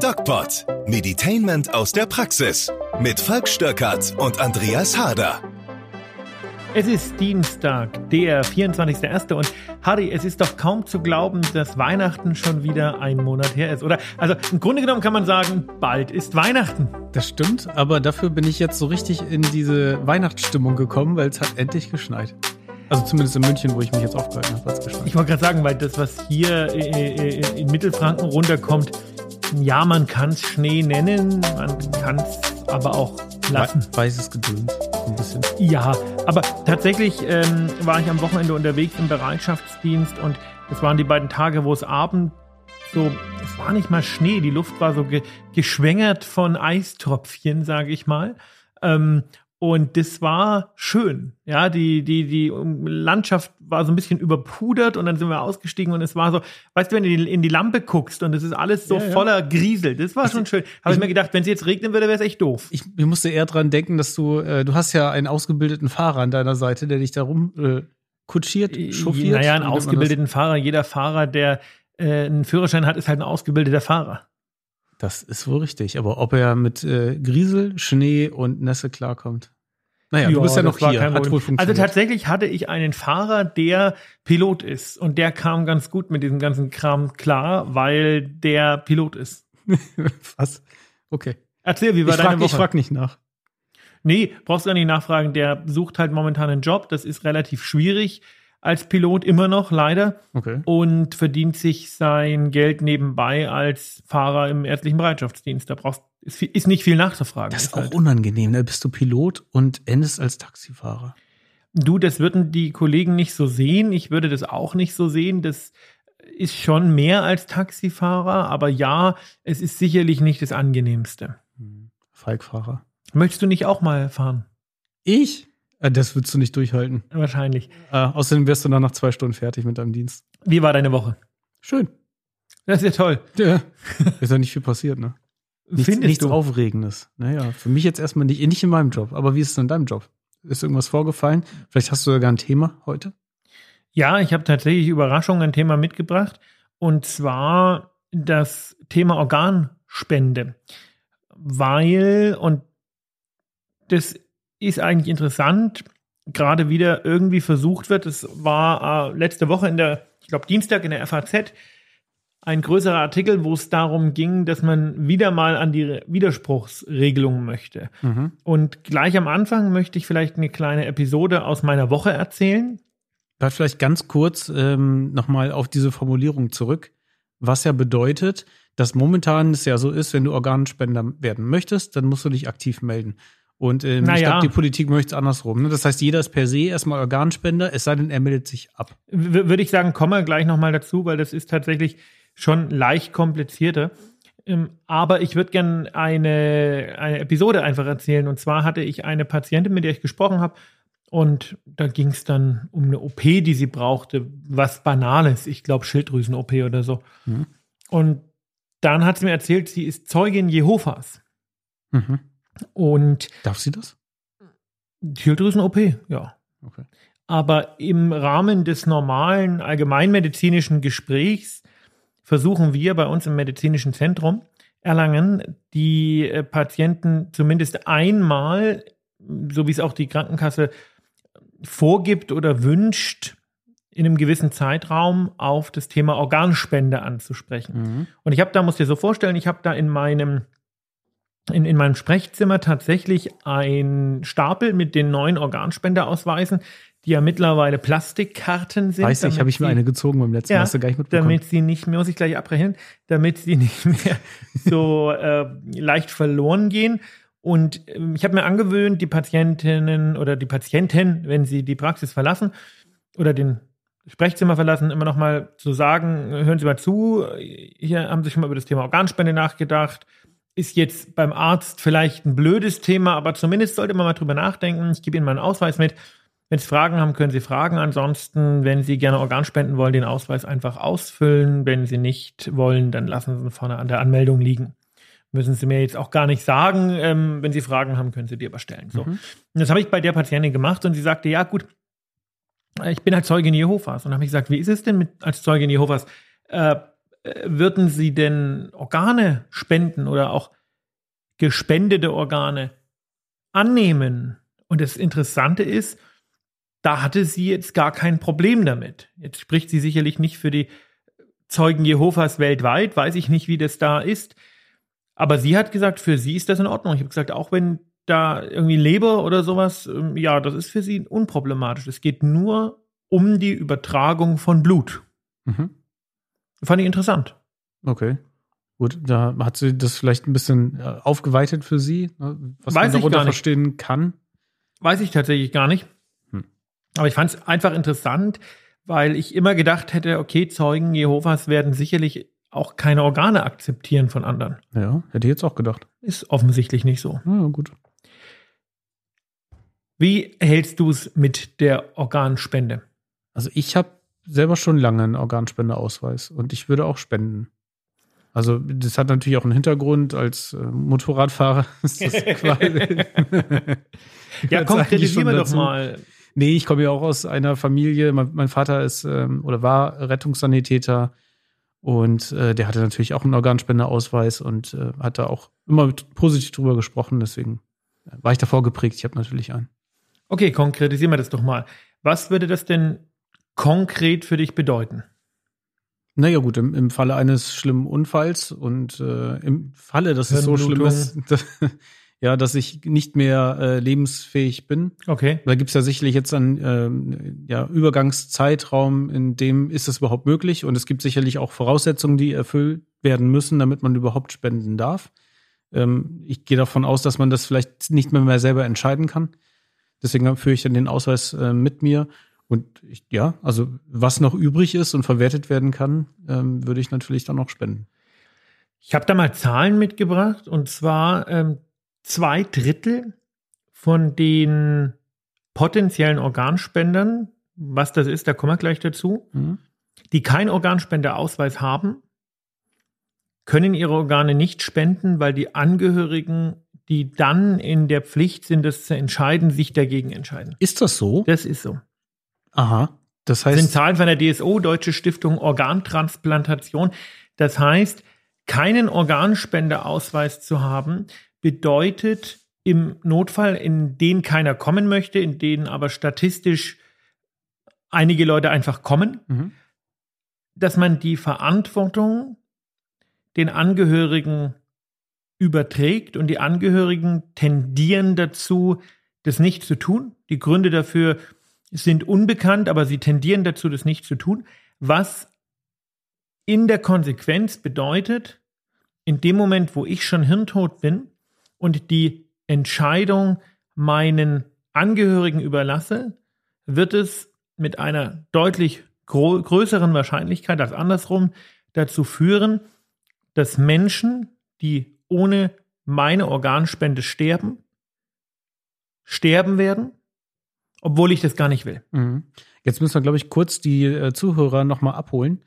DocPod. Meditainment aus der Praxis. Mit Falk Stöckert und Andreas Harder. Es ist Dienstag, der 24.01. und Harry, es ist doch kaum zu glauben, dass Weihnachten schon wieder ein Monat her ist, oder? Also im Grunde genommen kann man sagen, bald ist Weihnachten. Das stimmt, aber dafür bin ich jetzt so richtig in diese Weihnachtsstimmung gekommen, weil es hat endlich geschneit. Also zumindest in München, wo ich mich jetzt aufgehalten habe, hat es geschneit. Ich wollte gerade sagen, weil das, was hier äh, äh, in Mittelfranken runterkommt, ja, man kann es Schnee nennen, man kann es aber auch lassen. Weißes Gedöns, ein bisschen. Ja, aber tatsächlich ähm, war ich am Wochenende unterwegs im Bereitschaftsdienst und es waren die beiden Tage, wo es Abend so, es war nicht mal Schnee, die Luft war so ge geschwängert von Eistropfchen, sage ich mal. Ähm, und das war schön. Ja, die, die, die Landschaft war so ein bisschen überpudert und dann sind wir ausgestiegen und es war so, weißt du, wenn du in die Lampe guckst und es ist alles so ja, ja. voller Griesel, das war schon schön. Habe ich, ich, mir gedacht, wenn es jetzt regnen würde, wäre es echt doof. Ich, ich, musste eher dran denken, dass du, äh, du hast ja einen ausgebildeten Fahrer an deiner Seite, der dich da rum äh, kutschiert, chauffiert. Naja, einen ausgebildeten Fahrer. Jeder Fahrer, der äh, einen Führerschein hat, ist halt ein ausgebildeter Fahrer. Das ist wohl richtig. Aber ob er mit äh, Griesel, Schnee und Nässe klarkommt. Naja, ja, du bist ja noch hier. Hat wohl. Also tatsächlich hatte ich einen Fahrer, der Pilot ist. Und der kam ganz gut mit diesem ganzen Kram klar, weil der Pilot ist. Was? Okay. Erzähl, wie war ich deine frag, Woche? Ich frag nicht nach. Nee, brauchst gar nicht nachfragen. Der sucht halt momentan einen Job. Das ist relativ schwierig als Pilot immer noch, leider. Okay. Und verdient sich sein Geld nebenbei als Fahrer im ärztlichen Bereitschaftsdienst. Da brauchst ist, ist nicht viel nachzufragen. Das ist, ist auch halt. unangenehm. Da ne? bist du Pilot und endest als Taxifahrer. Du, das würden die Kollegen nicht so sehen. Ich würde das auch nicht so sehen. Das ist schon mehr als Taxifahrer, aber ja, es ist sicherlich nicht das angenehmste. Hm. Falkfahrer. Möchtest du nicht auch mal fahren? Ich? Äh, das würdest du nicht durchhalten. Wahrscheinlich. Äh, außerdem wärst du dann nach zwei Stunden fertig mit deinem Dienst. Wie war deine Woche? Schön. Das ist ja toll. Ja. Ist ja nicht viel passiert, ne? Nichts, Findest nichts du? Aufregendes. Naja, für mich jetzt erstmal nicht, nicht in meinem Job. Aber wie ist es in deinem Job? Ist irgendwas vorgefallen? Vielleicht hast du sogar ein Thema heute? Ja, ich habe tatsächlich Überraschung ein Thema mitgebracht. Und zwar das Thema Organspende. Weil, und das ist eigentlich interessant, gerade wieder irgendwie versucht wird. Es war äh, letzte Woche in der, ich glaube Dienstag in der FAZ, ein größerer Artikel, wo es darum ging, dass man wieder mal an die Widerspruchsregelung möchte. Mhm. Und gleich am Anfang möchte ich vielleicht eine kleine Episode aus meiner Woche erzählen. Bleib vielleicht ganz kurz ähm, nochmal auf diese Formulierung zurück, was ja bedeutet, dass momentan es ja so ist, wenn du Organspender werden möchtest, dann musst du dich aktiv melden. Und ähm, naja. ich glaube, die Politik möchte es andersrum. Ne? Das heißt, jeder ist per se erstmal Organspender, es sei denn, er meldet sich ab. W würde ich sagen, kommen wir gleich nochmal dazu, weil das ist tatsächlich schon leicht komplizierter. Ähm, aber ich würde gerne eine, eine Episode einfach erzählen. Und zwar hatte ich eine Patientin, mit der ich gesprochen habe. Und da ging es dann um eine OP, die sie brauchte. Was Banales. Ich glaube, Schilddrüsen-OP oder so. Mhm. Und dann hat sie mir erzählt, sie ist Zeugin Jehovas. Mhm. Und darf sie das? Schilddrüsen-OP, ja. Okay. Aber im Rahmen des normalen allgemeinmedizinischen Gesprächs versuchen wir bei uns im medizinischen Zentrum Erlangen die äh, Patienten zumindest einmal, so wie es auch die Krankenkasse vorgibt oder wünscht, in einem gewissen Zeitraum auf das Thema Organspende anzusprechen. Mhm. Und ich habe da, muss dir so vorstellen, ich habe da in meinem in, in meinem Sprechzimmer tatsächlich ein Stapel mit den neuen Organspenderausweisen, die ja mittlerweile Plastikkarten sind. Weiß ich, habe ich mir eine gezogen beim letzten Mal, hast du gar nicht mitbekommen. Damit sie nicht mehr, muss ich gleich abbrechen, damit sie nicht mehr so äh, leicht verloren gehen. Und ähm, ich habe mir angewöhnt, die Patientinnen oder die Patienten, wenn sie die Praxis verlassen oder den Sprechzimmer verlassen, immer noch mal zu sagen, hören Sie mal zu, hier haben Sie schon mal über das Thema Organspende nachgedacht, ist jetzt beim Arzt vielleicht ein blödes Thema, aber zumindest sollte man mal drüber nachdenken. Ich gebe Ihnen meinen Ausweis mit. Wenn Sie Fragen haben, können Sie fragen. Ansonsten, wenn Sie gerne Organ spenden wollen, den Ausweis einfach ausfüllen. Wenn Sie nicht wollen, dann lassen Sie ihn vorne an der Anmeldung liegen. Müssen Sie mir jetzt auch gar nicht sagen. Ähm, wenn Sie Fragen haben, können Sie die aber stellen. So. Mhm. Und das habe ich bei der Patientin gemacht und sie sagte, ja gut, ich bin halt Zeugin Jehovas. Und habe ich gesagt, wie ist es denn mit als Zeugin Jehovas? Äh, äh, würden Sie denn Organe spenden oder auch gespendete Organe annehmen? Und das Interessante ist, da hatte sie jetzt gar kein Problem damit. Jetzt spricht sie sicherlich nicht für die Zeugen Jehovas weltweit, weiß ich nicht, wie das da ist. Aber sie hat gesagt, für sie ist das in Ordnung. Ich habe gesagt, auch wenn da irgendwie Leber oder sowas, ähm, ja, das ist für sie unproblematisch. Es geht nur um die Übertragung von Blut. Mhm. Fand ich interessant. Okay. Gut, da hat sie das vielleicht ein bisschen äh, aufgeweitet für sie, ne, was Weiß man darunter verstehen kann. Weiß ich tatsächlich gar nicht. Hm. Aber ich fand es einfach interessant, weil ich immer gedacht hätte, okay, Zeugen Jehovas werden sicherlich auch keine Organe akzeptieren von anderen. Ja, hätte ich jetzt auch gedacht. Ist offensichtlich nicht so. Ja, gut. Wie hältst du es mit der Organspende? Also ich habe selber schon lange einen Organspendeausweis und ich würde auch spenden. Also das hat natürlich auch einen Hintergrund als äh, Motorradfahrer. Ist das quasi ja, konkretisieren wir doch mal. Nee, ich komme ja auch aus einer Familie. Mein, mein Vater ist ähm, oder war Rettungssanitäter und äh, der hatte natürlich auch einen Organspendeausweis und äh, hat da auch immer positiv drüber gesprochen. Deswegen äh, war ich davor geprägt. Ich habe natürlich einen. Okay, konkretisieren wir das doch mal. Was würde das denn konkret für dich bedeuten? Naja gut, im, im Falle eines schlimmen Unfalls und äh, im Falle, dass es so schlimm ist, dass, ja, dass ich nicht mehr äh, lebensfähig bin. Okay. Da gibt's ja sicherlich jetzt einen äh, ja, Übergangszeitraum, in dem ist es überhaupt möglich und es gibt sicherlich auch Voraussetzungen, die erfüllt werden müssen, damit man überhaupt spenden darf. Ähm, ich gehe davon aus, dass man das vielleicht nicht mehr, mehr selber entscheiden kann. Deswegen führe ich dann den Ausweis äh, mit mir und ich, ja, also was noch übrig ist und verwertet werden kann, ähm, würde ich natürlich dann noch spenden. Ich habe da mal Zahlen mitgebracht und zwar ähm, zwei Drittel von den potenziellen Organspendern, was das ist, da kommen wir gleich dazu, mhm. die keinen Organspendeausweis haben, können ihre Organe nicht spenden, weil die Angehörigen, die dann in der Pflicht sind, das zu entscheiden, sich dagegen entscheiden. Ist das so? Das ist so. Aha. Das heißt. Das sind Zahlen von der DSO, Deutsche Stiftung Organtransplantation. Das heißt, keinen Organspendeausweis zu haben, bedeutet im Notfall, in den keiner kommen möchte, in denen aber statistisch einige Leute einfach kommen, mhm. dass man die Verantwortung den Angehörigen überträgt und die Angehörigen tendieren dazu, das nicht zu tun. Die Gründe dafür sind unbekannt, aber sie tendieren dazu, das nicht zu tun, was in der Konsequenz bedeutet, in dem Moment, wo ich schon hirntot bin und die Entscheidung meinen Angehörigen überlasse, wird es mit einer deutlich größeren Wahrscheinlichkeit als andersrum dazu führen, dass Menschen, die ohne meine Organspende sterben, sterben werden obwohl ich das gar nicht will. Mhm. Jetzt müssen wir, glaube ich, kurz die äh, Zuhörer nochmal abholen.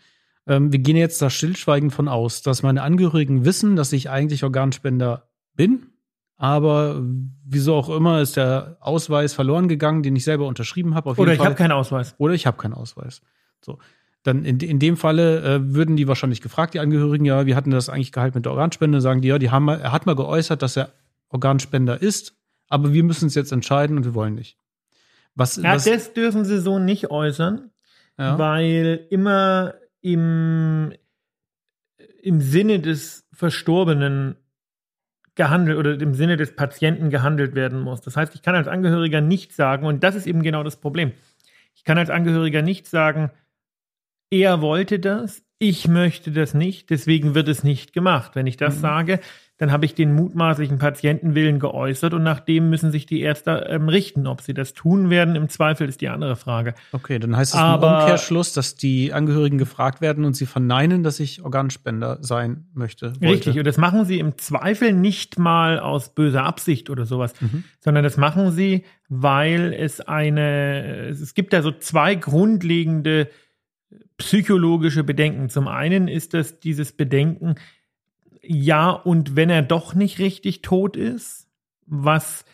Ähm, wir gehen jetzt da stillschweigend von aus, dass meine Angehörigen wissen, dass ich eigentlich Organspender bin. Aber wieso auch immer ist der Ausweis verloren gegangen, den ich selber unterschrieben habe. Oder ich habe keinen Ausweis. Oder ich habe keinen Ausweis. So. Dann in, in dem Falle äh, würden die wahrscheinlich gefragt, die Angehörigen, ja, wie hatten das eigentlich gehalten mit der Organspende? Sagen die, ja, die haben, er hat mal geäußert, dass er Organspender ist, aber wir müssen es jetzt entscheiden und wir wollen nicht. Was, ja, was? das dürfen sie so nicht äußern, ja. weil immer im, im Sinne des Verstorbenen gehandelt oder im Sinne des Patienten gehandelt werden muss. Das heißt, ich kann als Angehöriger nicht sagen, und das ist eben genau das Problem. Ich kann als Angehöriger nicht sagen, er wollte das, ich möchte das nicht, deswegen wird es nicht gemacht. Wenn ich das mhm. sage, dann habe ich den mutmaßlichen Patientenwillen geäußert und nach dem müssen sich die Ärzte ähm, richten. Ob sie das tun werden, im Zweifel ist die andere Frage. Okay, dann heißt es Aber, im Umkehrschluss, dass die Angehörigen gefragt werden und sie verneinen, dass ich Organspender sein möchte. Wollte. Richtig, und das machen sie im Zweifel nicht mal aus böser Absicht oder sowas, mhm. sondern das machen sie, weil es eine, es gibt da so zwei grundlegende psychologische Bedenken. Zum einen ist das dieses Bedenken, ja, und wenn er doch nicht richtig tot ist, was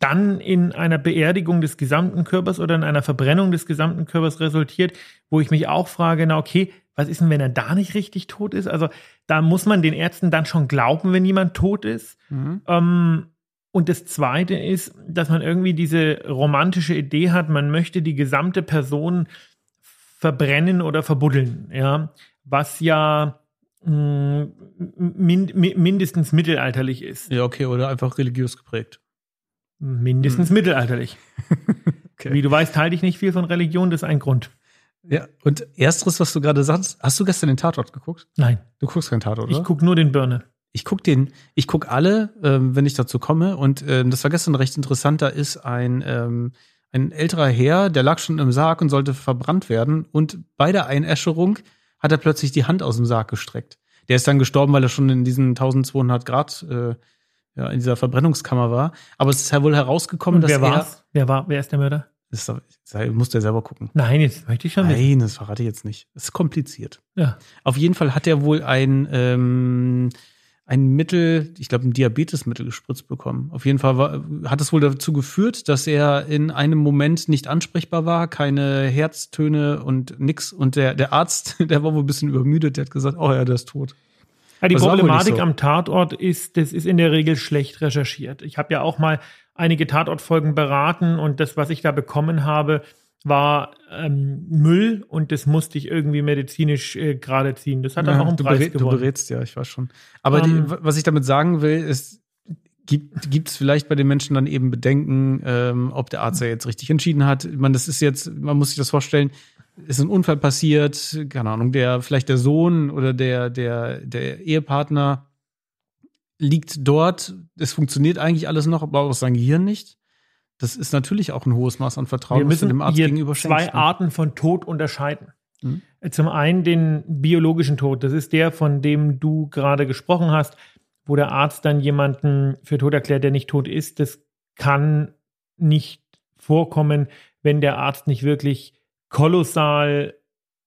dann in einer Beerdigung des gesamten Körpers oder in einer Verbrennung des gesamten Körpers resultiert, wo ich mich auch frage, na okay, was ist denn, wenn er da nicht richtig tot ist? Also da muss man den Ärzten dann schon glauben, wenn jemand tot ist. Mhm. Ähm, und das Zweite ist, dass man irgendwie diese romantische Idee hat, man möchte die gesamte Person verbrennen oder verbuddeln, ja, was ja mh, mm, min, mindestens mittelalterlich ist. Ja, okay, oder einfach religiös geprägt. Mindestens hm. mittelalterlich. okay. Wie du weißt, halte ich nicht viel von Religion, das ist ein Grund. Ja, und ersteres, was du gerade sagst, hast du gestern den Tatort geguckt? Nein. Du guckst keinen Tatort, oder? Ich gucke nur den Birne. Ich gucke den, ich gucke alle, ähm, wenn ich dazu komme. Und ähm, das war gestern recht interessant. Da ist ein, ähm, ein älterer Herr, der lag schon im Sarg und sollte verbrannt werden. Und bei der Einäscherung hat er plötzlich die Hand aus dem Sarg gestreckt. Der ist dann gestorben, weil er schon in diesen 1200 Grad äh, ja, in dieser Verbrennungskammer war. Aber es ist ja wohl herausgekommen, Und wer dass war's? er. Wer war? Wer ist der Mörder? Das muss der selber gucken. Nein, jetzt möchte ich schon wissen. Nein, das verrate ich jetzt nicht. Das ist kompliziert. Ja. Auf jeden Fall hat er wohl ein, ähm, ein Mittel, ich glaube ein Diabetesmittel gespritzt bekommen. Auf jeden Fall war, hat es wohl dazu geführt, dass er in einem Moment nicht ansprechbar war, keine Herztöne und nix. Und der, der Arzt, der war wohl ein bisschen übermüdet, der hat gesagt, oh ja, der ist tot. Ja, die das Problematik so. am Tatort ist, das ist in der Regel schlecht recherchiert. Ich habe ja auch mal einige Tatortfolgen beraten und das, was ich da bekommen habe, war ähm, Müll und das musste ich irgendwie medizinisch äh, gerade ziehen. Das hat dann ja, auch einen du Preis berät, gewonnen. Du berätst ja, ich weiß schon. Aber um, die, ähm, was ich damit sagen will, ist, gibt es vielleicht bei den Menschen dann eben Bedenken, ähm, ob der Arzt ja jetzt richtig entschieden hat. Meine, das ist jetzt, man muss sich das vorstellen, ist ein Unfall passiert, keine Ahnung, der, vielleicht der Sohn oder der, der, der Ehepartner liegt dort, es funktioniert eigentlich alles noch, aber aus seinem Gehirn nicht. Das ist natürlich auch ein hohes Maß an Vertrauen, Wir müssen dem Arzt hier gegenüber zwei ne? Arten von Tod unterscheiden. Mhm. Zum einen den biologischen Tod, das ist der, von dem du gerade gesprochen hast, wo der Arzt dann jemanden für tot erklärt, der nicht tot ist. Das kann nicht vorkommen, wenn der Arzt nicht wirklich kolossal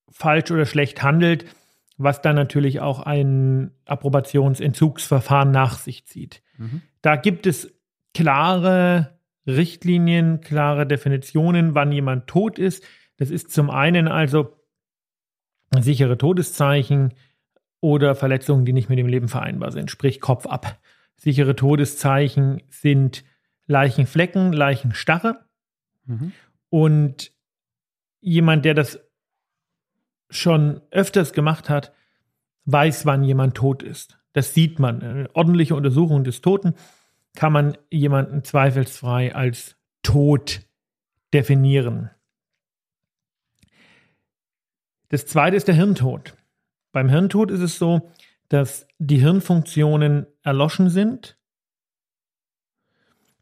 falsch oder schlecht handelt, was dann natürlich auch ein Approbationsentzugsverfahren nach sich zieht. Mhm. Da gibt es klare Richtlinien, klare Definitionen, wann jemand tot ist. Das ist zum einen also sichere Todeszeichen oder Verletzungen, die nicht mit dem Leben vereinbar sind, sprich Kopf ab. Sichere Todeszeichen sind Leichenflecken, Leichenstarre. Mhm. Und jemand, der das schon öfters gemacht hat, weiß, wann jemand tot ist. Das sieht man. Eine ordentliche Untersuchung des Toten kann man jemanden zweifelsfrei als tot definieren. Das zweite ist der Hirntod. Beim Hirntod ist es so, dass die Hirnfunktionen erloschen sind,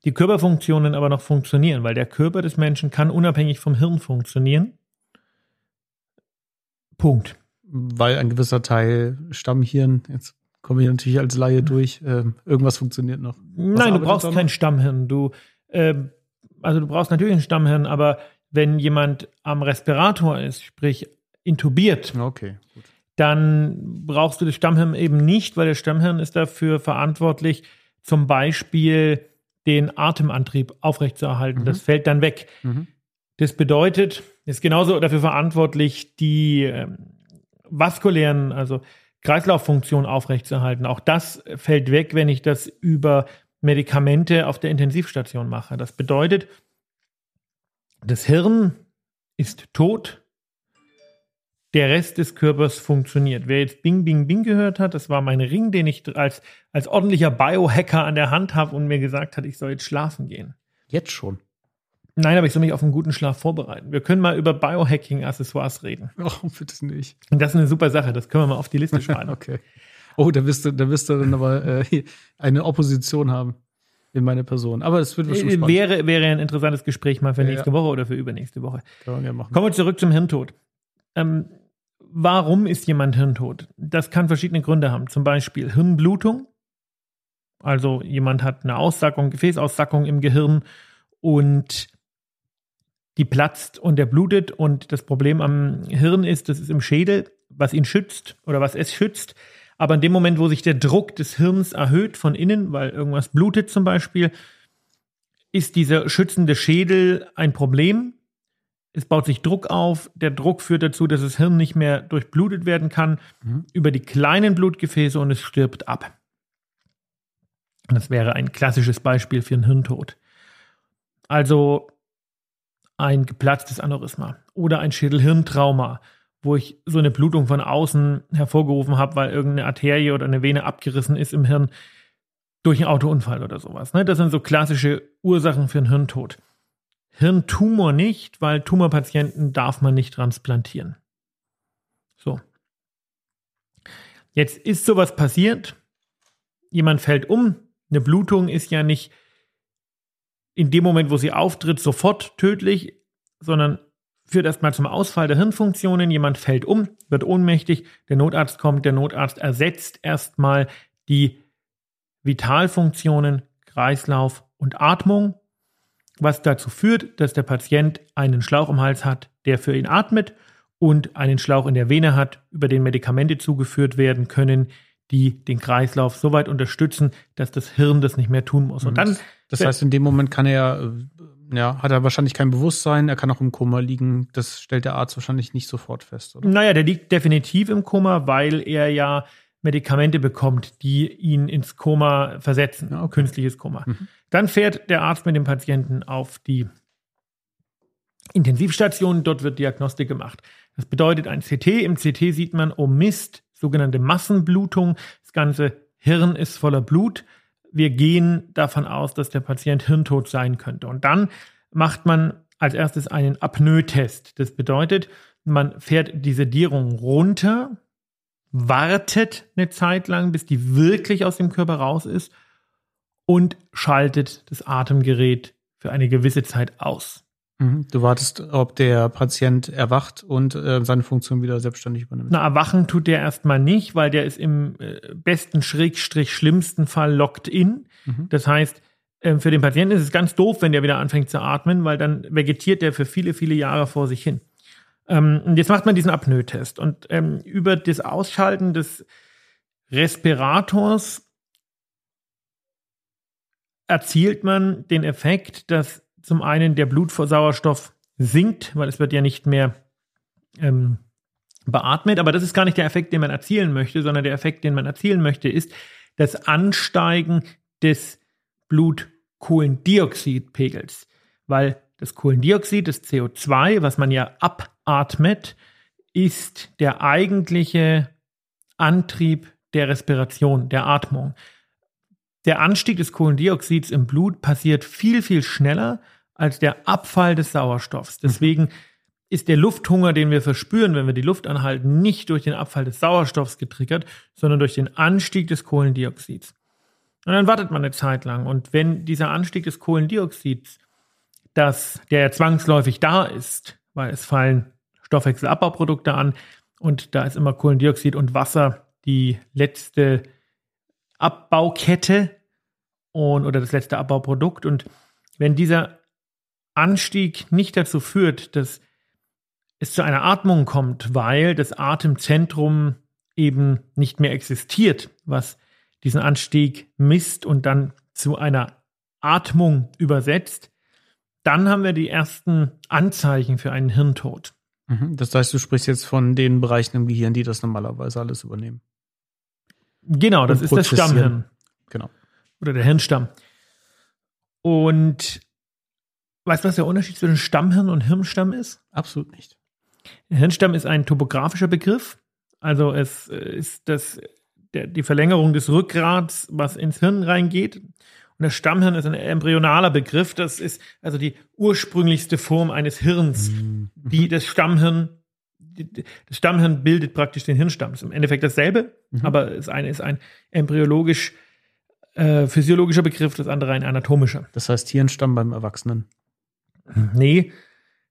die Körperfunktionen aber noch funktionieren, weil der Körper des Menschen kann unabhängig vom Hirn funktionieren. Punkt. Weil ein gewisser Teil Stammhirn, jetzt komme ich natürlich als Laie durch, äh, irgendwas funktioniert noch. Was Nein, du brauchst kein Stammhirn. Du, äh, also du brauchst natürlich ein Stammhirn, aber wenn jemand am Respirator ist, sprich intubiert, okay, dann brauchst du das Stammhirn eben nicht, weil das Stammhirn ist dafür verantwortlich, zum Beispiel den Atemantrieb aufrechtzuerhalten. Mhm. Das fällt dann weg. Mhm. Das bedeutet, ist genauso dafür verantwortlich, die ähm, vaskulären, also Kreislauffunktion aufrechtzuerhalten. Auch das fällt weg, wenn ich das über Medikamente auf der Intensivstation mache. Das bedeutet, das Hirn ist tot, der Rest des Körpers funktioniert. Wer jetzt Bing, Bing, Bing gehört hat, das war mein Ring, den ich als, als ordentlicher Biohacker an der Hand habe und mir gesagt hat, ich soll jetzt schlafen gehen. Jetzt schon. Nein, aber ich soll mich auf einen guten Schlaf vorbereiten. Wir können mal über Biohacking-Accessoires reden. Oh, bitte nicht. Und das ist eine super Sache, das können wir mal auf die Liste schreiben. okay. Oh, da wirst du, da wirst du dann aber äh, eine Opposition haben in meine Person. Aber es wird bestimmt spannend. Wäre, wäre ein interessantes Gespräch mal für ja, nächste ja. Woche oder für übernächste Woche. Man ja machen. Kommen wir zurück zum Hirntod. Ähm, warum ist jemand hirntot? Das kann verschiedene Gründe haben. Zum Beispiel Hirnblutung. Also jemand hat eine Aussackung, Gefäßaussackung im Gehirn und die platzt und der blutet. Und das Problem am Hirn ist, das ist im Schädel, was ihn schützt oder was es schützt. Aber in dem Moment, wo sich der Druck des Hirns erhöht von innen, weil irgendwas blutet zum Beispiel, ist dieser schützende Schädel ein Problem. es baut sich Druck auf. Der Druck führt dazu, dass das Hirn nicht mehr durchblutet werden kann mhm. über die kleinen Blutgefäße und es stirbt ab. Das wäre ein klassisches Beispiel für einen Hirntod. Also ein geplatztes Aneurysma oder ein Schädelhirntrauma, wo ich so eine Blutung von außen hervorgerufen habe, weil irgendeine Arterie oder eine Vene abgerissen ist im Hirn durch einen Autounfall oder sowas. Ne? Das sind so klassische Ursachen für einen Hirntod. Hirntumor nicht, weil Tumorpatienten darf man nicht transplantieren. So. Jetzt ist sowas passiert. Jemand fällt um. Eine Blutung ist ja nicht in dem Moment, wo sie auftritt, sofort tödlich, sondern führt erstmal zum Ausfall der Hirnfunktionen. Jemand fällt um, wird ohnmächtig, der Notarzt kommt, der Notarzt ersetzt erstmal die Vitalfunktionen, Kreislauf und Atmung was dazu führt, dass der Patient einen Schlauch im Hals hat, der für ihn atmet und einen Schlauch in der Vene hat, über den Medikamente zugeführt werden können, die den Kreislauf so weit unterstützen, dass das Hirn das nicht mehr tun muss. Und dann, das heißt, in dem Moment kann er, äh, ja, hat er wahrscheinlich kein Bewusstsein, er kann auch im Koma liegen. Das stellt der Arzt wahrscheinlich nicht sofort fest, oder? Naja, der liegt definitiv im Koma, weil er ja Medikamente bekommt, die ihn ins Koma versetzen, ja, okay. künstliches Koma. Mhm. Dann fährt der Arzt mit dem Patienten auf die Intensivstation, dort wird Diagnostik gemacht. Das bedeutet ein CT. Im CT sieht man, oh Mist, sogenannte Massenblutung. Das ganze Hirn ist voller Blut. Wir gehen davon aus, dass der Patient hirntot sein könnte. Und dann macht man als erstes einen Apnoe-Test. Das bedeutet, man fährt die Sedierung runter, wartet eine Zeit lang, bis die wirklich aus dem Körper raus ist und schaltet das Atemgerät für eine gewisse Zeit aus. Mhm. Du wartest, ob der Patient erwacht und äh, seine Funktion wieder selbstständig übernimmt. Na, erwachen tut der erstmal nicht, weil der ist im äh, besten Schrägstrich schlimmsten Fall locked in. Mhm. Das heißt, äh, für den Patienten ist es ganz doof, wenn der wieder anfängt zu atmen, weil dann vegetiert der für viele, viele Jahre vor sich hin. Ähm, und jetzt macht man diesen Apnoe-Test. Und ähm, über das Ausschalten des Respirators erzielt man den Effekt, dass zum einen der Blutsauerstoff sinkt, weil es wird ja nicht mehr ähm, beatmet. Aber das ist gar nicht der Effekt, den man erzielen möchte, sondern der Effekt, den man erzielen möchte, ist das Ansteigen des Blutkohlendioxidpegels. Weil das Kohlendioxid, das CO2, was man ja abatmet, ist der eigentliche Antrieb der Respiration, der Atmung. Der Anstieg des Kohlendioxids im Blut passiert viel, viel schneller als der Abfall des Sauerstoffs. Deswegen ist der Lufthunger, den wir verspüren, wenn wir die Luft anhalten, nicht durch den Abfall des Sauerstoffs getriggert, sondern durch den Anstieg des Kohlendioxids. Und dann wartet man eine Zeit lang. Und wenn dieser Anstieg des Kohlendioxids dass der zwangsläufig da ist, weil es fallen Stoffwechselabbauprodukte an und da ist immer Kohlendioxid und Wasser die letzte Abbaukette und, oder das letzte Abbauprodukt. Und wenn dieser Anstieg nicht dazu führt, dass es zu einer Atmung kommt, weil das Atemzentrum eben nicht mehr existiert, was diesen Anstieg misst und dann zu einer Atmung übersetzt, dann haben wir die ersten Anzeichen für einen Hirntod. Mhm. Das heißt, du sprichst jetzt von den Bereichen im Gehirn, die das normalerweise alles übernehmen. Genau, das ist das Stammhirn. Genau. Oder der Hirnstamm. Und weißt du, was der Unterschied zwischen Stammhirn und Hirnstamm ist? Absolut nicht. Hirnstamm ist ein topografischer Begriff. Also es ist das, der, die Verlängerung des Rückgrats, was ins Hirn reingeht. Und das Stammhirn ist ein embryonaler Begriff. Das ist also die ursprünglichste Form eines Hirns. Mhm. Die, das Stammhirn, das Stammhirn bildet praktisch den Hirnstamm. Das ist im Endeffekt dasselbe, mhm. aber das eine ist ein embryologisch, äh, physiologischer Begriff, das andere ein anatomischer. Das heißt Hirnstamm beim Erwachsenen? Nee,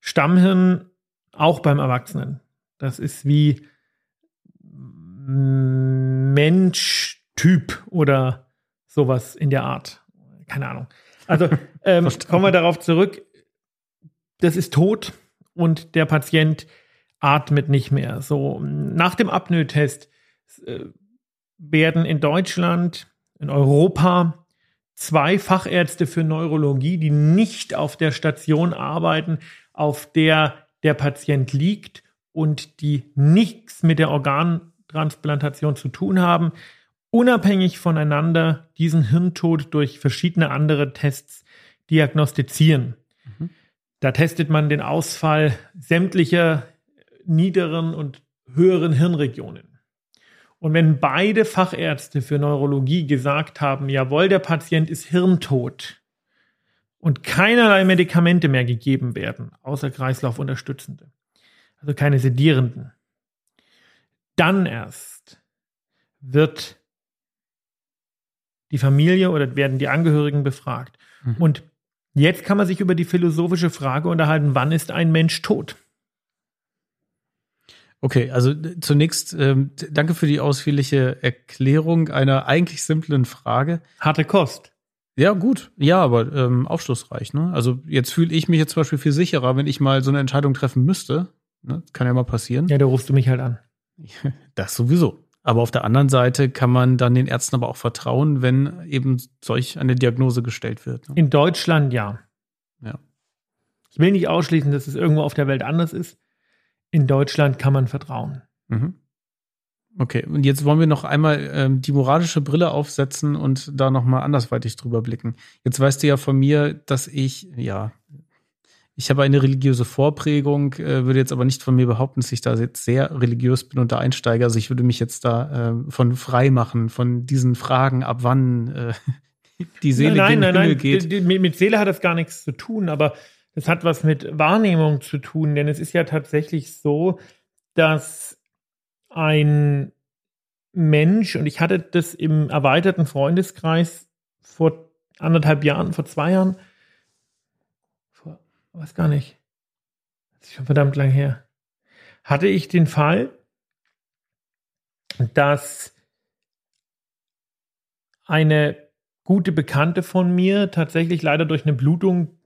Stammhirn auch beim Erwachsenen. Das ist wie Mensch-Typ oder sowas in der Art keine Ahnung. Also ähm, kommen wir darauf zurück. Das ist tot und der Patient atmet nicht mehr. So nach dem Apnoe-Test äh, werden in Deutschland, in Europa zwei Fachärzte für Neurologie, die nicht auf der Station arbeiten, auf der der Patient liegt und die nichts mit der Organtransplantation zu tun haben, unabhängig voneinander diesen Hirntod durch verschiedene andere Tests diagnostizieren. Mhm. Da testet man den Ausfall sämtlicher niederen und höheren Hirnregionen. Und wenn beide Fachärzte für Neurologie gesagt haben, jawohl, der Patient ist hirntot und keinerlei Medikamente mehr gegeben werden, außer Kreislaufunterstützende, also keine sedierenden, dann erst wird die Familie oder werden die Angehörigen befragt. Mhm. Und jetzt kann man sich über die philosophische Frage unterhalten, wann ist ein Mensch tot? Okay, also zunächst ähm, danke für die ausführliche Erklärung einer eigentlich simplen Frage. Harte Kost. Ja, gut. Ja, aber ähm, aufschlussreich. Ne? Also jetzt fühle ich mich jetzt zum Beispiel viel sicherer, wenn ich mal so eine Entscheidung treffen müsste. Ne? Kann ja mal passieren. Ja, da rufst du mich halt an. Das sowieso. Aber auf der anderen Seite kann man dann den Ärzten aber auch vertrauen, wenn eben solch eine Diagnose gestellt wird. Ne? In Deutschland ja. Ja. Ich will nicht ausschließen, dass es irgendwo auf der Welt anders ist. In Deutschland kann man vertrauen. Mhm. Okay, und jetzt wollen wir noch einmal ähm, die moralische Brille aufsetzen und da nochmal andersweitig drüber blicken. Jetzt weißt du ja von mir, dass ich, ja, ich habe eine religiöse Vorprägung, äh, würde jetzt aber nicht von mir behaupten, dass ich da jetzt sehr religiös bin und da einsteige. Also ich würde mich jetzt da äh, von frei machen, von diesen Fragen, ab wann äh, die Seele nein, nein, Himmel nein, geht. Mit, mit Seele hat das gar nichts zu tun, aber es hat was mit Wahrnehmung zu tun, denn es ist ja tatsächlich so, dass ein Mensch, und ich hatte das im erweiterten Freundeskreis vor anderthalb Jahren, vor zwei Jahren, weiß gar nicht. Das ist schon verdammt lang her. Hatte ich den Fall, dass eine gute Bekannte von mir tatsächlich leider durch eine Blutung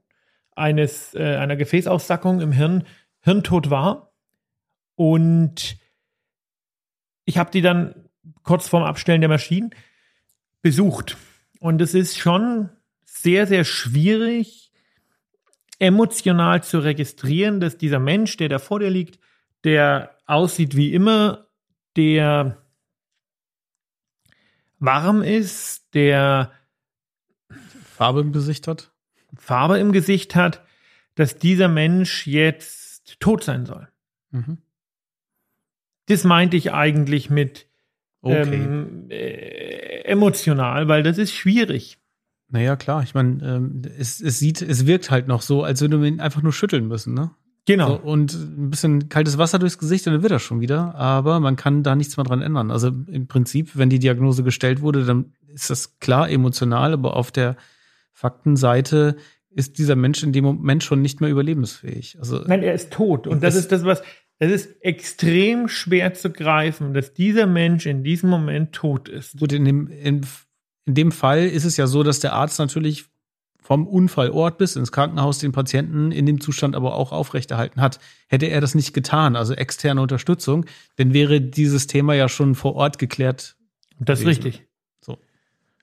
eines, äh, einer Gefäßaussackung im Hirn hirntot war. Und ich habe die dann kurz vorm Abstellen der Maschinen besucht. Und es ist schon sehr, sehr schwierig, emotional zu registrieren, dass dieser Mensch, der da vor dir liegt, der aussieht wie immer, der warm ist, der Farbe im Gesicht hat. Farbe im Gesicht hat, dass dieser Mensch jetzt tot sein soll. Mhm. Das meinte ich eigentlich mit okay. ähm, äh, emotional, weil das ist schwierig. Naja, klar. Ich meine, ähm, es, es sieht, es wirkt halt noch so, als würde man ihn einfach nur schütteln müssen, ne? Genau. So, und ein bisschen kaltes Wasser durchs Gesicht und dann wird er schon wieder. Aber man kann da nichts mehr dran ändern. Also im Prinzip, wenn die Diagnose gestellt wurde, dann ist das klar emotional, aber auf der Faktenseite ist dieser Mensch in dem Moment schon nicht mehr überlebensfähig. Also, Nein, er ist tot. Und das, das ist das, was, es ist extrem schwer zu greifen, dass dieser Mensch in diesem Moment tot ist. Gut, in dem, in in dem Fall ist es ja so, dass der Arzt natürlich vom Unfallort bis ins Krankenhaus den Patienten in dem Zustand aber auch aufrechterhalten hat. Hätte er das nicht getan, also externe Unterstützung, dann wäre dieses Thema ja schon vor Ort geklärt. Das ist richtig.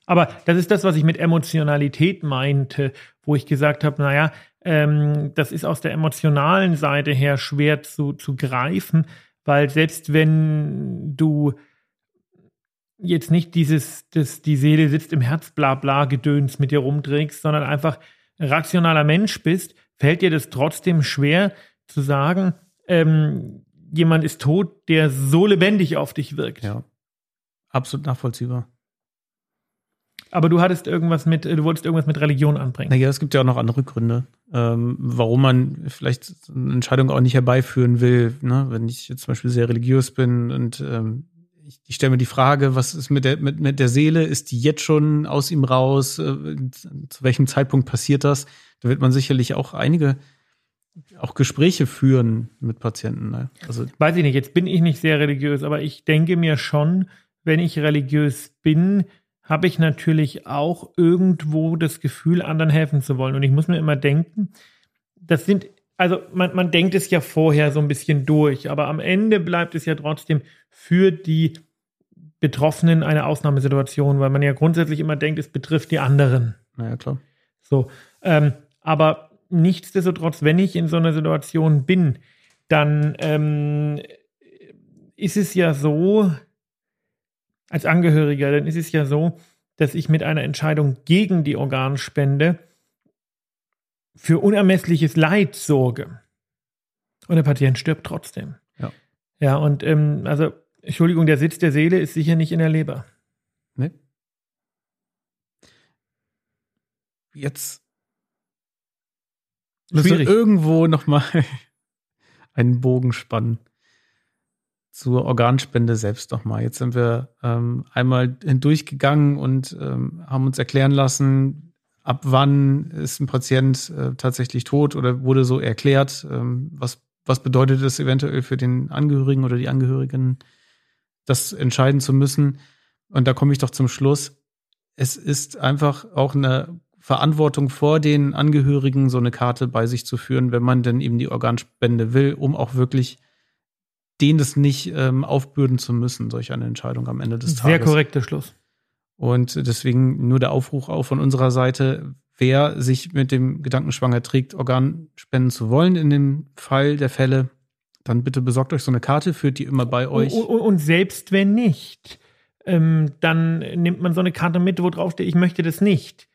Aber das ist das, was ich mit Emotionalität meinte, wo ich gesagt habe, naja, ähm, das ist aus der emotionalen Seite her schwer zu, zu greifen, weil selbst wenn du jetzt nicht dieses, dass die Seele sitzt im Herz, bla bla Gedöns mit dir rumträgst, sondern einfach ein rationaler Mensch bist, fällt dir das trotzdem schwer zu sagen, ähm, jemand ist tot, der so lebendig auf dich wirkt. Ja. Absolut nachvollziehbar. Aber du hattest irgendwas mit, du wolltest irgendwas mit Religion anbringen. Naja, es gibt ja auch noch andere Gründe, ähm, warum man vielleicht eine Entscheidung auch nicht herbeiführen will. Ne? Wenn ich jetzt zum Beispiel sehr religiös bin und ähm, ich, ich stelle mir die Frage, was ist mit der, mit, mit der Seele? Ist die jetzt schon aus ihm raus? Äh, zu welchem Zeitpunkt passiert das? Da wird man sicherlich auch einige auch Gespräche führen mit Patienten. Ne? Also Weiß ich nicht, jetzt bin ich nicht sehr religiös, aber ich denke mir schon, wenn ich religiös bin, habe ich natürlich auch irgendwo das Gefühl, anderen helfen zu wollen. Und ich muss mir immer denken, das sind, also man, man denkt es ja vorher so ein bisschen durch, aber am Ende bleibt es ja trotzdem für die Betroffenen eine Ausnahmesituation, weil man ja grundsätzlich immer denkt, es betrifft die anderen. Naja, klar. So, ähm, aber nichtsdestotrotz, wenn ich in so einer Situation bin, dann ähm, ist es ja so, als Angehöriger, dann ist es ja so, dass ich mit einer Entscheidung gegen die Organspende für unermessliches Leid sorge. Und der Patient stirbt trotzdem. Ja. Ja, und ähm, also, Entschuldigung, der Sitz der Seele ist sicher nicht in der Leber. Ne? Jetzt müssen wir irgendwo nochmal einen Bogen spannen zur Organspende selbst nochmal. Jetzt sind wir ähm, einmal hindurchgegangen und ähm, haben uns erklären lassen, ab wann ist ein Patient äh, tatsächlich tot oder wurde so erklärt, ähm, was, was bedeutet es eventuell für den Angehörigen oder die Angehörigen, das entscheiden zu müssen. Und da komme ich doch zum Schluss. Es ist einfach auch eine Verantwortung vor den Angehörigen, so eine Karte bei sich zu führen, wenn man denn eben die Organspende will, um auch wirklich denen das nicht ähm, aufbürden zu müssen, solch eine Entscheidung am Ende des Sehr Tages. korrekter Schluss. Und deswegen nur der Aufruf auch von unserer Seite, wer sich mit dem Gedanken schwanger trägt, Organ spenden zu wollen in dem Fall der Fälle, dann bitte besorgt euch so eine Karte, führt die immer bei euch. Und, und, und selbst wenn nicht, ähm, dann nimmt man so eine Karte mit, wo drauf steht, ich möchte das nicht.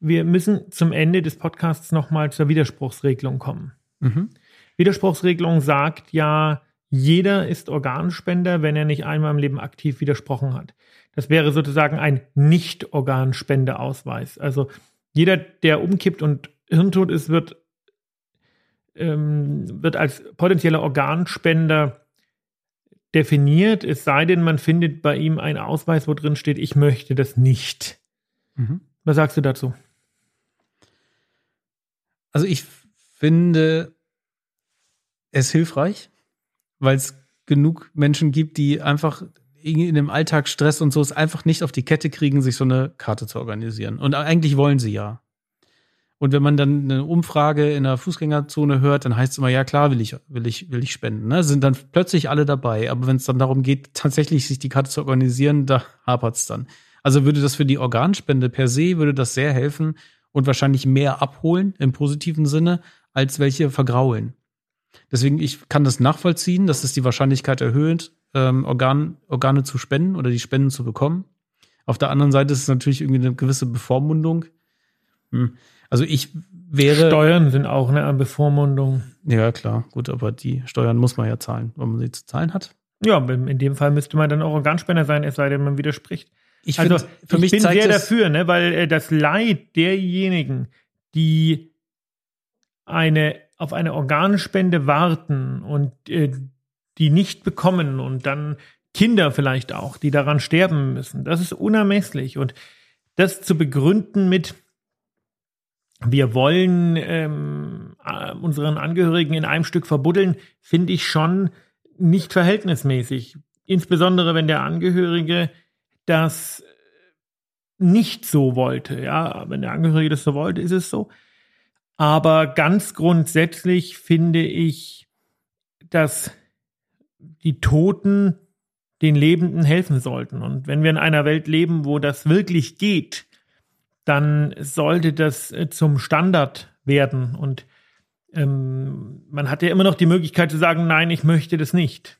Wir müssen zum Ende des Podcasts nochmal zur Widerspruchsregelung kommen. Mhm. Widerspruchsregelung sagt ja, jeder ist Organspender, wenn er nicht einmal im Leben aktiv widersprochen hat. Das wäre sozusagen ein Nicht-Organspendeausweis. Also jeder, der umkippt und hirntot ist, wird, ähm, wird als potenzieller Organspender definiert, es sei denn, man findet bei ihm einen Ausweis, wo drin steht, ich möchte das nicht. Mhm. Was sagst du dazu? Also ich finde es hilfreich, weil es genug Menschen gibt, die einfach in dem Alltagsstress und so es einfach nicht auf die Kette kriegen, sich so eine Karte zu organisieren. Und eigentlich wollen sie ja. Und wenn man dann eine Umfrage in der Fußgängerzone hört, dann heißt es immer, ja klar, will ich, will ich, will ich spenden. Ne? Sind dann plötzlich alle dabei. Aber wenn es dann darum geht, tatsächlich sich die Karte zu organisieren, da hapert es dann. Also würde das für die Organspende per se, würde das sehr helfen und wahrscheinlich mehr abholen im positiven Sinne, als welche vergraulen. Deswegen, ich kann das nachvollziehen, dass es die Wahrscheinlichkeit erhöht, ähm, Organ, Organe zu spenden oder die Spenden zu bekommen. Auf der anderen Seite ist es natürlich irgendwie eine gewisse Bevormundung. Hm. Also ich wäre. Steuern sind auch eine Bevormundung. Ja, klar, gut, aber die Steuern muss man ja zahlen, wenn man sie zu zahlen hat. Ja, in dem Fall müsste man dann auch Organspender sein, es sei denn, man widerspricht. Ich Also find, für ich mich bin sehr dafür, ne, weil äh, das Leid derjenigen, die eine auf eine Organspende warten und äh, die nicht bekommen und dann Kinder vielleicht auch, die daran sterben müssen, das ist unermesslich und das zu begründen mit wir wollen ähm, äh, unseren Angehörigen in einem Stück verbuddeln, finde ich schon nicht verhältnismäßig. Insbesondere wenn der Angehörige das nicht so wollte. Ja, wenn der Angehörige das so wollte, ist es so. Aber ganz grundsätzlich finde ich, dass die Toten den Lebenden helfen sollten. Und wenn wir in einer Welt leben, wo das wirklich geht, dann sollte das äh, zum Standard werden. Und ähm, man hat ja immer noch die Möglichkeit zu sagen, nein, ich möchte das nicht.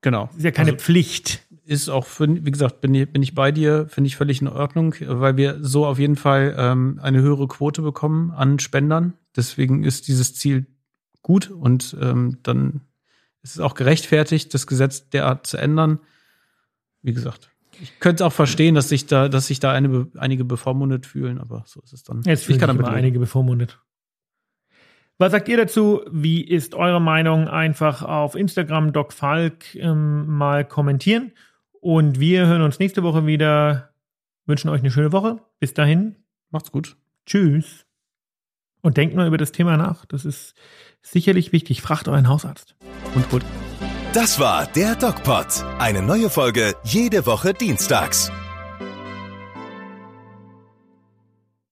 genau. Das ist ja keine Also, Pflicht. Ist auch, für, wie gesagt, bin ich, bin ich bei dir, finde ich völlig in Ordnung, weil wir so auf jeden Fall ähm, eine höhere Quote bekommen an Spendern. Deswegen ist dieses Ziel gut und ähm, dann ist es auch gerechtfertigt, das Gesetz derart zu ändern. Wie gesagt, ich könnte auch verstehen, dass sich da, dass sich da eine, einige bevormundet fühlen, aber so ist es dann. Jetzt fühlen ich kann damit leben. einige bevormundet. Was sagt ihr dazu? Wie ist eure Meinung? Einfach auf Instagram Doc Falk ähm, mal kommentieren. Und wir hören uns nächste Woche wieder. Wünschen euch eine schöne Woche. Bis dahin. Macht's gut. Tschüss. Und denkt mal über das Thema nach. Das ist sicherlich wichtig. Fragt euren Hausarzt. Und gut. Das war der DocPod. Eine neue Folge jede Woche dienstags.